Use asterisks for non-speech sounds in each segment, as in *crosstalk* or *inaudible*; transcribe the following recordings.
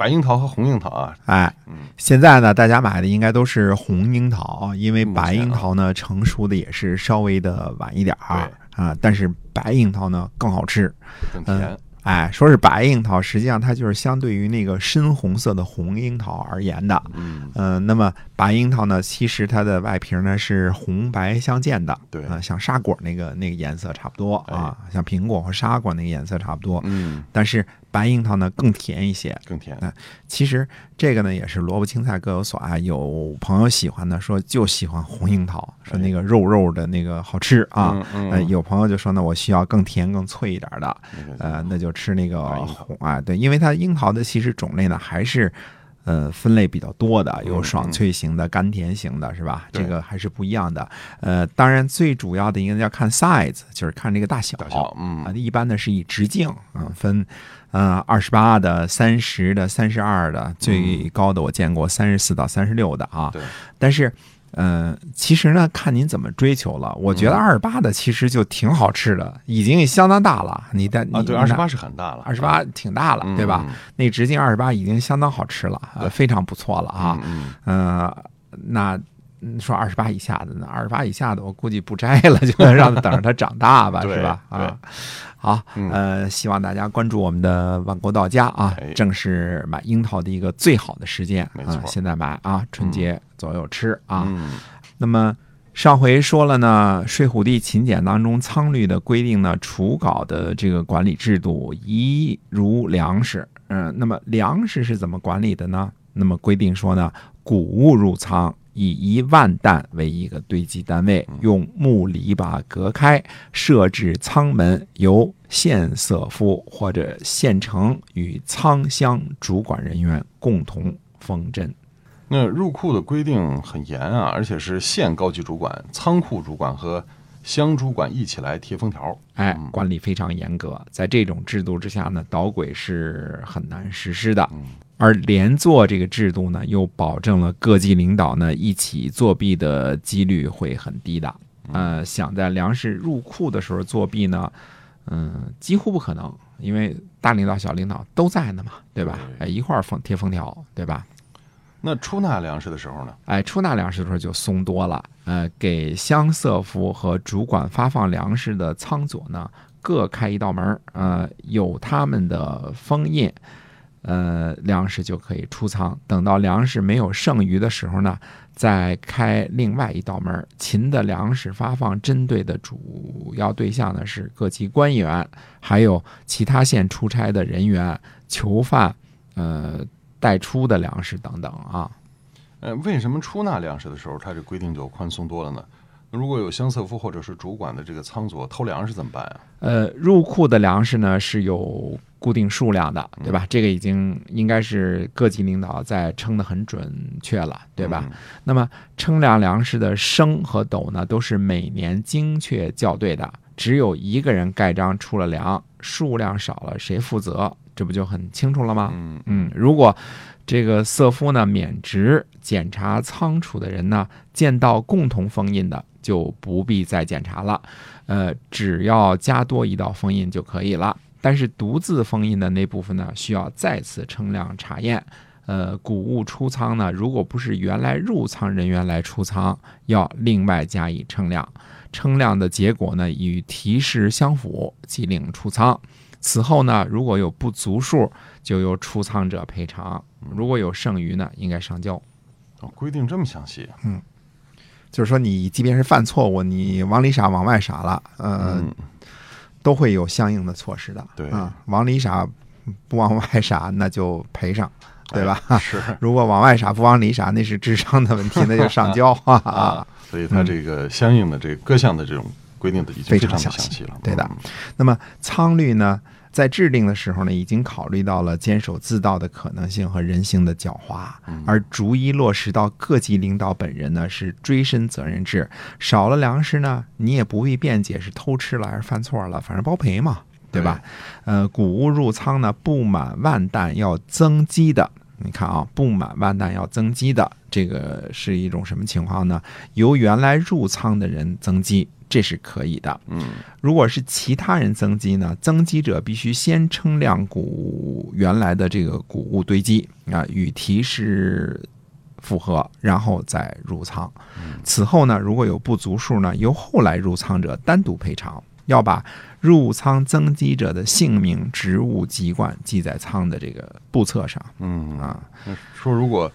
白樱桃和红樱桃啊，哎，现在呢，大家买的应该都是红樱桃，因为白樱桃呢成熟的也是稍微的晚一点儿啊，但是白樱桃呢更好吃，更甜。哎，说是白樱桃，实际上它就是相对于那个深红色的红樱桃而言的。嗯，呃，那么白樱桃呢，其实它的外皮呢是红白相间的，对。啊，像沙果那个那个颜色差不多啊，像苹果和沙果那个颜色差不多。嗯，但是白樱桃呢更甜一些，更甜。其实这个呢也是萝卜青菜各有所爱，有朋友喜欢的说就喜欢红樱桃，说那个肉肉的那个好吃啊。呃，有朋友就说呢，我需要更甜更脆一点的，呃，那就吃那个红啊，对，因为它樱桃的其实种类呢还是呃分类比较多的，有爽脆型的、甘甜型的，是吧？这个还是不一样的。呃，当然最主要的应该要看 size，就是看这个大小。大小，嗯啊，一般呢是以直径啊分。嗯，二十八的、三十的、三十二的，最高的我见过三十四到三十六的啊。对。但是，嗯，其实呢，看您怎么追求了。我觉得二十八的其实就挺好吃的，已经相当大了。你的啊，对，二十八是很大了，二十八挺大了，对吧？那直径二十八已经相当好吃了，非常不错了啊。嗯。嗯，那说二十八以下的呢？二十八以下的，我估计不摘了，*laughs* 就让它等着它长大吧，*laughs* 是吧？啊。好，呃，希望大家关注我们的万国到家啊，正是买樱桃的一个最好的时间啊，现在买啊，春节左右吃啊。那么上回说了呢，《睡虎地秦简》当中仓律的规定呢，除稿的这个管理制度一如粮食，嗯，那么粮食是怎么管理的呢？那么规定说呢，谷物入仓。以一万担为一个堆积单位，用木篱笆隔开，设置仓门，由县色夫或者县城与仓乡主管人员共同封镇。那入库的规定很严啊，而且是县高级主管、仓库主管和乡主管一起来贴封条。哎，管理非常严格。在这种制度之下呢，捣鬼是很难实施的。而连坐这个制度呢，又保证了各级领导呢一起作弊的几率会很低的。呃，想在粮食入库的时候作弊呢，嗯，几乎不可能，因为大领导、小领导都在呢嘛，对吧？哎，一块儿封贴封条，对吧？那出纳粮食的时候呢？哎，出纳粮食的时候就松多了。呃，给乡色夫和主管发放粮食的仓佐呢，各开一道门呃，有他们的封印。呃，粮食就可以出仓。等到粮食没有剩余的时候呢，再开另外一道门。秦的粮食发放针对的主要对象呢是各级官员，还有其他县出差的人员、囚犯、呃待出的粮食等等啊。呃，为什么出纳粮食的时候，它这规定就宽松多了呢？如果有乡色夫或者是主管的这个仓佐偷粮食怎么办啊？呃，入库的粮食呢是有固定数量的，对吧？这个已经应该是各级领导在称的很准确了，对吧？那么称量粮食的升和斗呢，都是每年精确校对的。只有一个人盖章出了粮，数量少了谁负责？这不就很清楚了吗？嗯嗯，如果这个色夫呢免职，检查仓储的人呢见到共同封印的。就不必再检查了，呃，只要加多一道封印就可以了。但是独自封印的那部分呢，需要再次称量查验。呃，谷物出仓呢，如果不是原来入仓人员来出仓，要另外加以称量。称量的结果呢，与提示相符，即令出仓。此后呢，如果有不足数，就由出仓者赔偿；如果有剩余呢，应该上交。哦，规定这么详细。嗯。就是说，你即便是犯错误，你往里傻、往外傻了，呃，都会有相应的措施的。对啊，往里傻不往外傻，那就赔上，对吧？是。*laughs* 如果往外傻不往里傻，那是智商的问题，那就上交啊。所以，他这个相应的这各项的这种规定的已经非常详细了。对的。那么仓律呢？在制定的时候呢，已经考虑到了坚守自盗的可能性和人性的狡猾，而逐一落实到各级领导本人呢是追身责任制，少了粮食呢，你也不必辩解是偷吃了还是犯错了，反正包赔嘛，对吧？呃，谷物入仓呢，不满万担要增积的。你看啊，不满万担要增积的，这个是一种什么情况呢？由原来入仓的人增积，这是可以的。嗯，如果是其他人增积呢，增积者必须先称量谷原来的这个谷物堆积啊，与提示符合，然后再入仓。此后呢，如果有不足数呢，由后来入仓者单独赔偿。要把入仓增积者的姓名、职务、籍贯记在仓的这个簿册上。嗯啊，说如果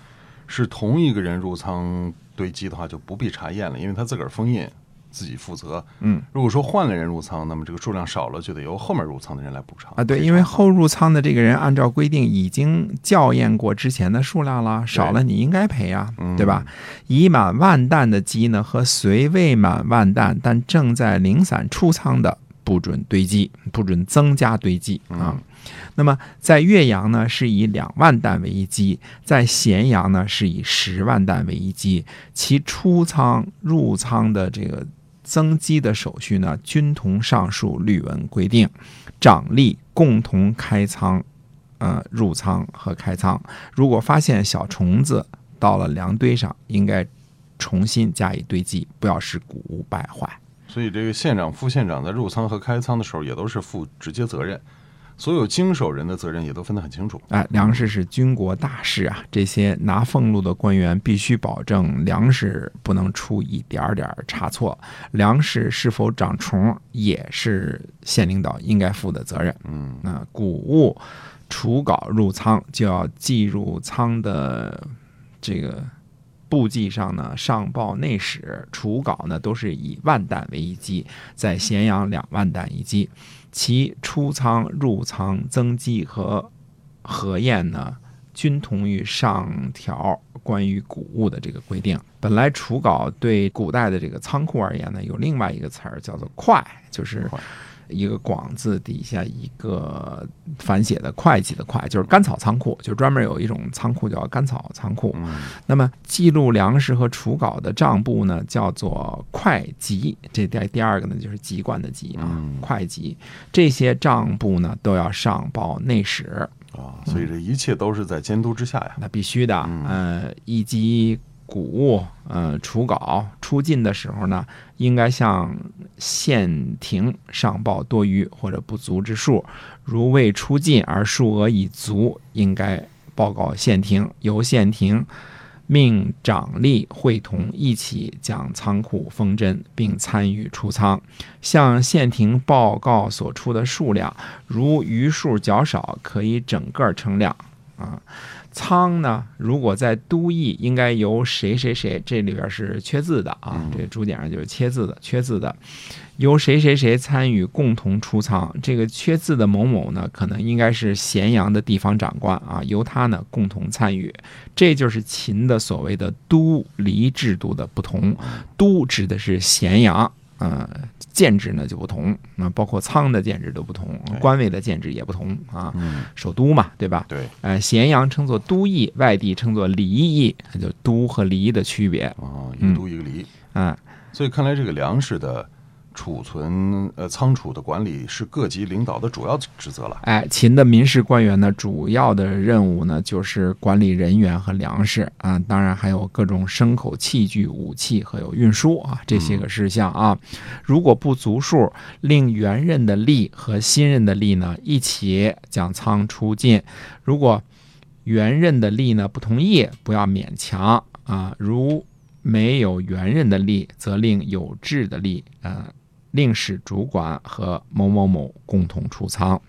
是同一个人入仓堆积的话，就不必查验了，因为他自个儿封印，自己负责。嗯，如果说换了人入仓，那么这个数量少了，就得由后面入仓的人来补偿啊。对，因为后入仓的这个人按照规定已经校验过之前的数量了，少了你应该赔啊，对吧？已满万担的鸡呢，和虽未满万担但正在零散出仓的，不准堆积，不准增加堆积啊。那么在岳阳呢，是以两万担为一基；在咸阳呢，是以十万担为一基。其出仓入仓的这个增肌的手续呢，均同上述律文规定。掌吏共同开仓，呃，入仓和开仓。如果发现小虫子到了粮堆上，应该重新加以堆积，不要使谷物败坏。所以，这个县长、副县长在入仓和开仓的时候，也都是负直接责任。所有经手人的责任也都分得很清楚。哎，粮食是军国大事啊，这些拿俸禄的官员必须保证粮食不能出一点点差错。粮食是否长虫，也是县领导应该负的责任。嗯，那谷物储稿入仓，就要记入仓的这个簿记上呢，上报内史。储稿呢，都是以万担为一基，在咸阳两万担一基。其出仓、入仓、增积和核验呢，均同于上条关于谷物的这个规定。本来储稿对古代的这个仓库而言呢，有另外一个词儿叫做“快”，就是一个广字底下一个反写的会计的“会”，就是甘草仓库，就专门有一种仓库叫甘草仓库。那么记录粮食和储稿的账簿呢，叫做会籍。这第第二个呢，就是籍贯的籍啊，会籍。这些账簿呢，都要上报内史啊，所以这一切都是在监督之下呀。那必须的，呃，以及。谷物，呃，储稿出进的时候呢，应该向县庭上报多余或者不足之数。如未出进而数额已足，应该报告县庭，由县庭命长吏会同一起将仓库封真，并参与出仓。向县庭报告所出的数量，如余数较少，可以整个称量啊。仓呢？如果在都邑，应该由谁谁谁？这里边是缺字的啊，这竹简上就是缺字的，缺字的，由谁谁谁参与共同出仓。这个缺字的某某呢，可能应该是咸阳的地方长官啊，由他呢共同参与。这就是秦的所谓的都离制度的不同。都指的是咸阳。呃，建制呢就不同，那包括仓的建制都不同，官位的建制也不同啊。首都嘛，对吧？对。呃，咸阳称作都邑，外地称作离邑，就都和离的区别。哦，一个都一个离。嗯，所以看来这个粮食的。储存呃仓储的管理是各级领导的主要职责了。哎，秦的民事官员呢，主要的任务呢就是管理人员和粮食啊，当然还有各种牲口、器具、武器和有运输啊这些个事项啊。如果不足数，令原任的吏和新任的吏呢一起将仓出进。如果原任的吏呢不同意，不要勉强啊。如没有原任的吏，则令有志的吏啊。令使主管和某某某共同出仓，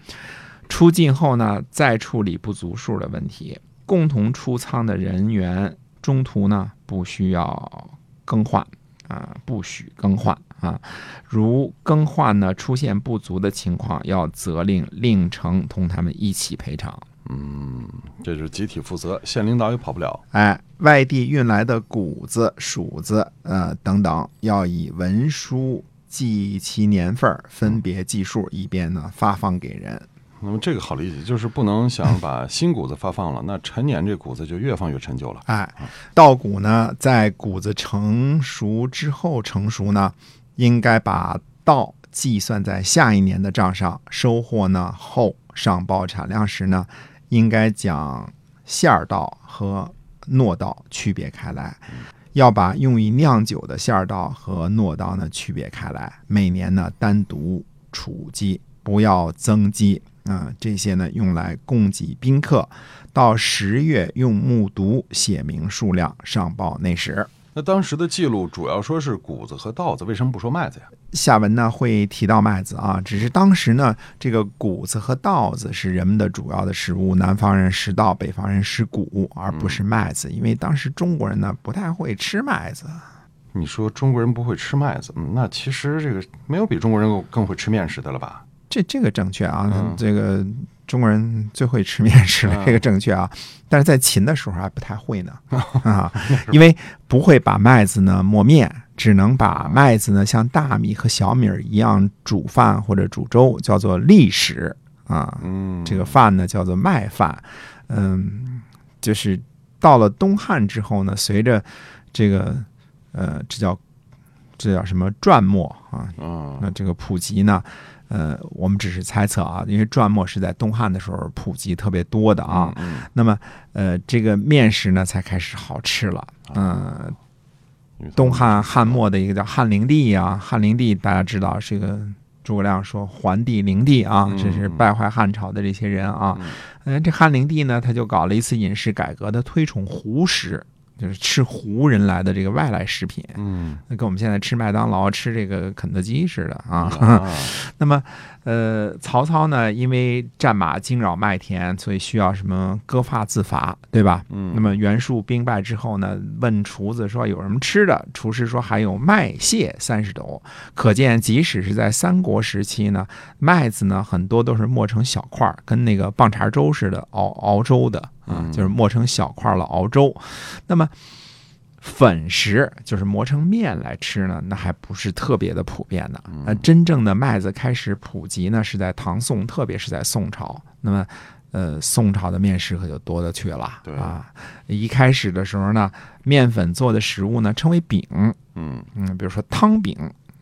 出境后呢，再处理不足数的问题。共同出仓的人员中途呢，不需要更换啊，不许更换啊。如更换呢出现不足的情况，要责令令丞同他们一起赔偿。嗯，这是集体负责，县领导也跑不了。哎，外地运来的谷子、黍子呃等等，要以文书。记其年份，分别计数，以便呢发放给人。那么这个好理解，就是不能想把新谷子发放了，那陈年这谷子就越放越陈旧了。哎，稻谷呢，在谷子成熟之后成熟呢，应该把稻计算在下一年的账上，收获呢后上报产量时呢，应该将馅儿稻和糯稻区别开来，要把用于酿酒的馅儿稻和糯稻呢区别开来，每年呢单独储积，不要增积。啊，这些呢用来供给宾客，到十月用木牍写明数量上报内史。那当时的记录主要说是谷子和稻子，为什么不说麦子呀？下文呢会提到麦子啊，只是当时呢这个谷子和稻子是人们的主要的食物，南方人食稻，北方人食谷，而不是麦子，因为当时中国人呢不太会吃麦子。你说中国人不会吃麦子，嗯，那其实这个没有比中国人更更会吃面食的了吧？这这个正确啊，这个中国人最会吃面食了，*laughs* 这个正确啊。但是在秦的时候还不太会呢 *laughs* 啊，因为不会把麦子呢磨面，只能把麦子呢像大米和小米一样煮饭或者煮粥，叫做粒食啊。嗯，这个饭呢叫做麦饭。嗯，就是到了东汉之后呢，随着这个呃，这叫这叫什么转墨啊？那这个普及呢？呃，我们只是猜测啊，因为篆墨是在东汉的时候普及特别多的啊。那么，呃，这个面食呢才开始好吃了。嗯，东汉汉末的一个叫汉灵帝啊，汉灵帝大家知道是一个诸葛亮说桓帝灵帝啊，这是败坏汉朝的这些人啊。嗯，这汉灵帝呢，他就搞了一次饮食改革，他推崇胡食。就是吃胡人来的这个外来食品，嗯，那跟我们现在吃麦当劳、吃这个肯德基似的啊。*laughs* 那么，呃，曹操呢，因为战马惊扰麦田，所以需要什么割发自伐，对吧？嗯。那么袁术兵败之后呢，问厨子说有什么吃的？厨师说还有麦屑三十斗。可见，即使是在三国时期呢，麦子呢很多都是磨成小块儿，跟那个棒碴粥似的熬熬粥的。啊，就是磨成小块了熬粥，那么粉食就是磨成面来吃呢，那还不是特别的普遍的。那真正的麦子开始普及呢，是在唐宋，特别是在宋朝。那么，呃，宋朝的面食可就多了去了。啊，一开始的时候呢，面粉做的食物呢称为饼。嗯嗯，比如说汤饼。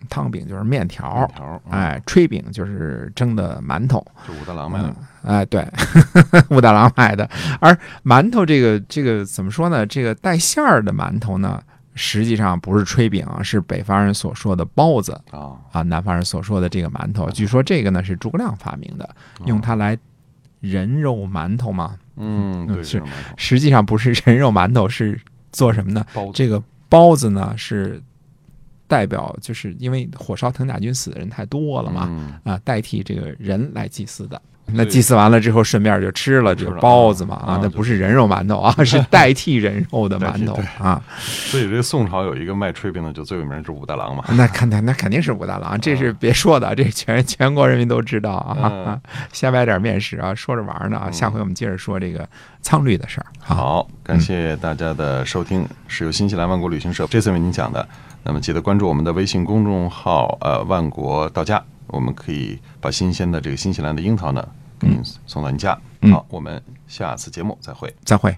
汤饼就是面条，哎，炊饼就是蒸的馒头，就武大郎卖的，哎，对，*laughs* 武大郎卖的。而馒头这个这个怎么说呢？这个带馅儿的馒头呢，实际上不是炊饼，是北方人所说的包子啊啊，南方人所说的这个馒头。据说这个呢是诸葛亮发明的，用它来人肉馒头嘛。嗯，对，是实际上不是人肉馒头，是做什么呢？这个包子呢是。代表就是因为火烧藤甲军死的人太多了嘛，啊，代替这个人来祭祀的。那祭祀完了之后，顺便就吃了这个包子嘛，啊，那不是人肉馒头啊，*laughs* 是代替人肉的馒头啊。所以这宋朝有一个卖炊饼的，就最有名是武大郎嘛。*laughs* 那肯定那肯定是武大郎，这是别说的，这全全国人民都知道啊。先买点面食啊，说着玩呢啊。下回我们接着说这个苍绿的事儿。好，感谢大家的收听，是由新西兰万国旅行社这次为您讲的。那么记得关注我们的微信公众号，呃，万国到家，我们可以把新鲜的这个新西兰的樱桃呢，给您送到您家。好，我们下次节目再会，再会。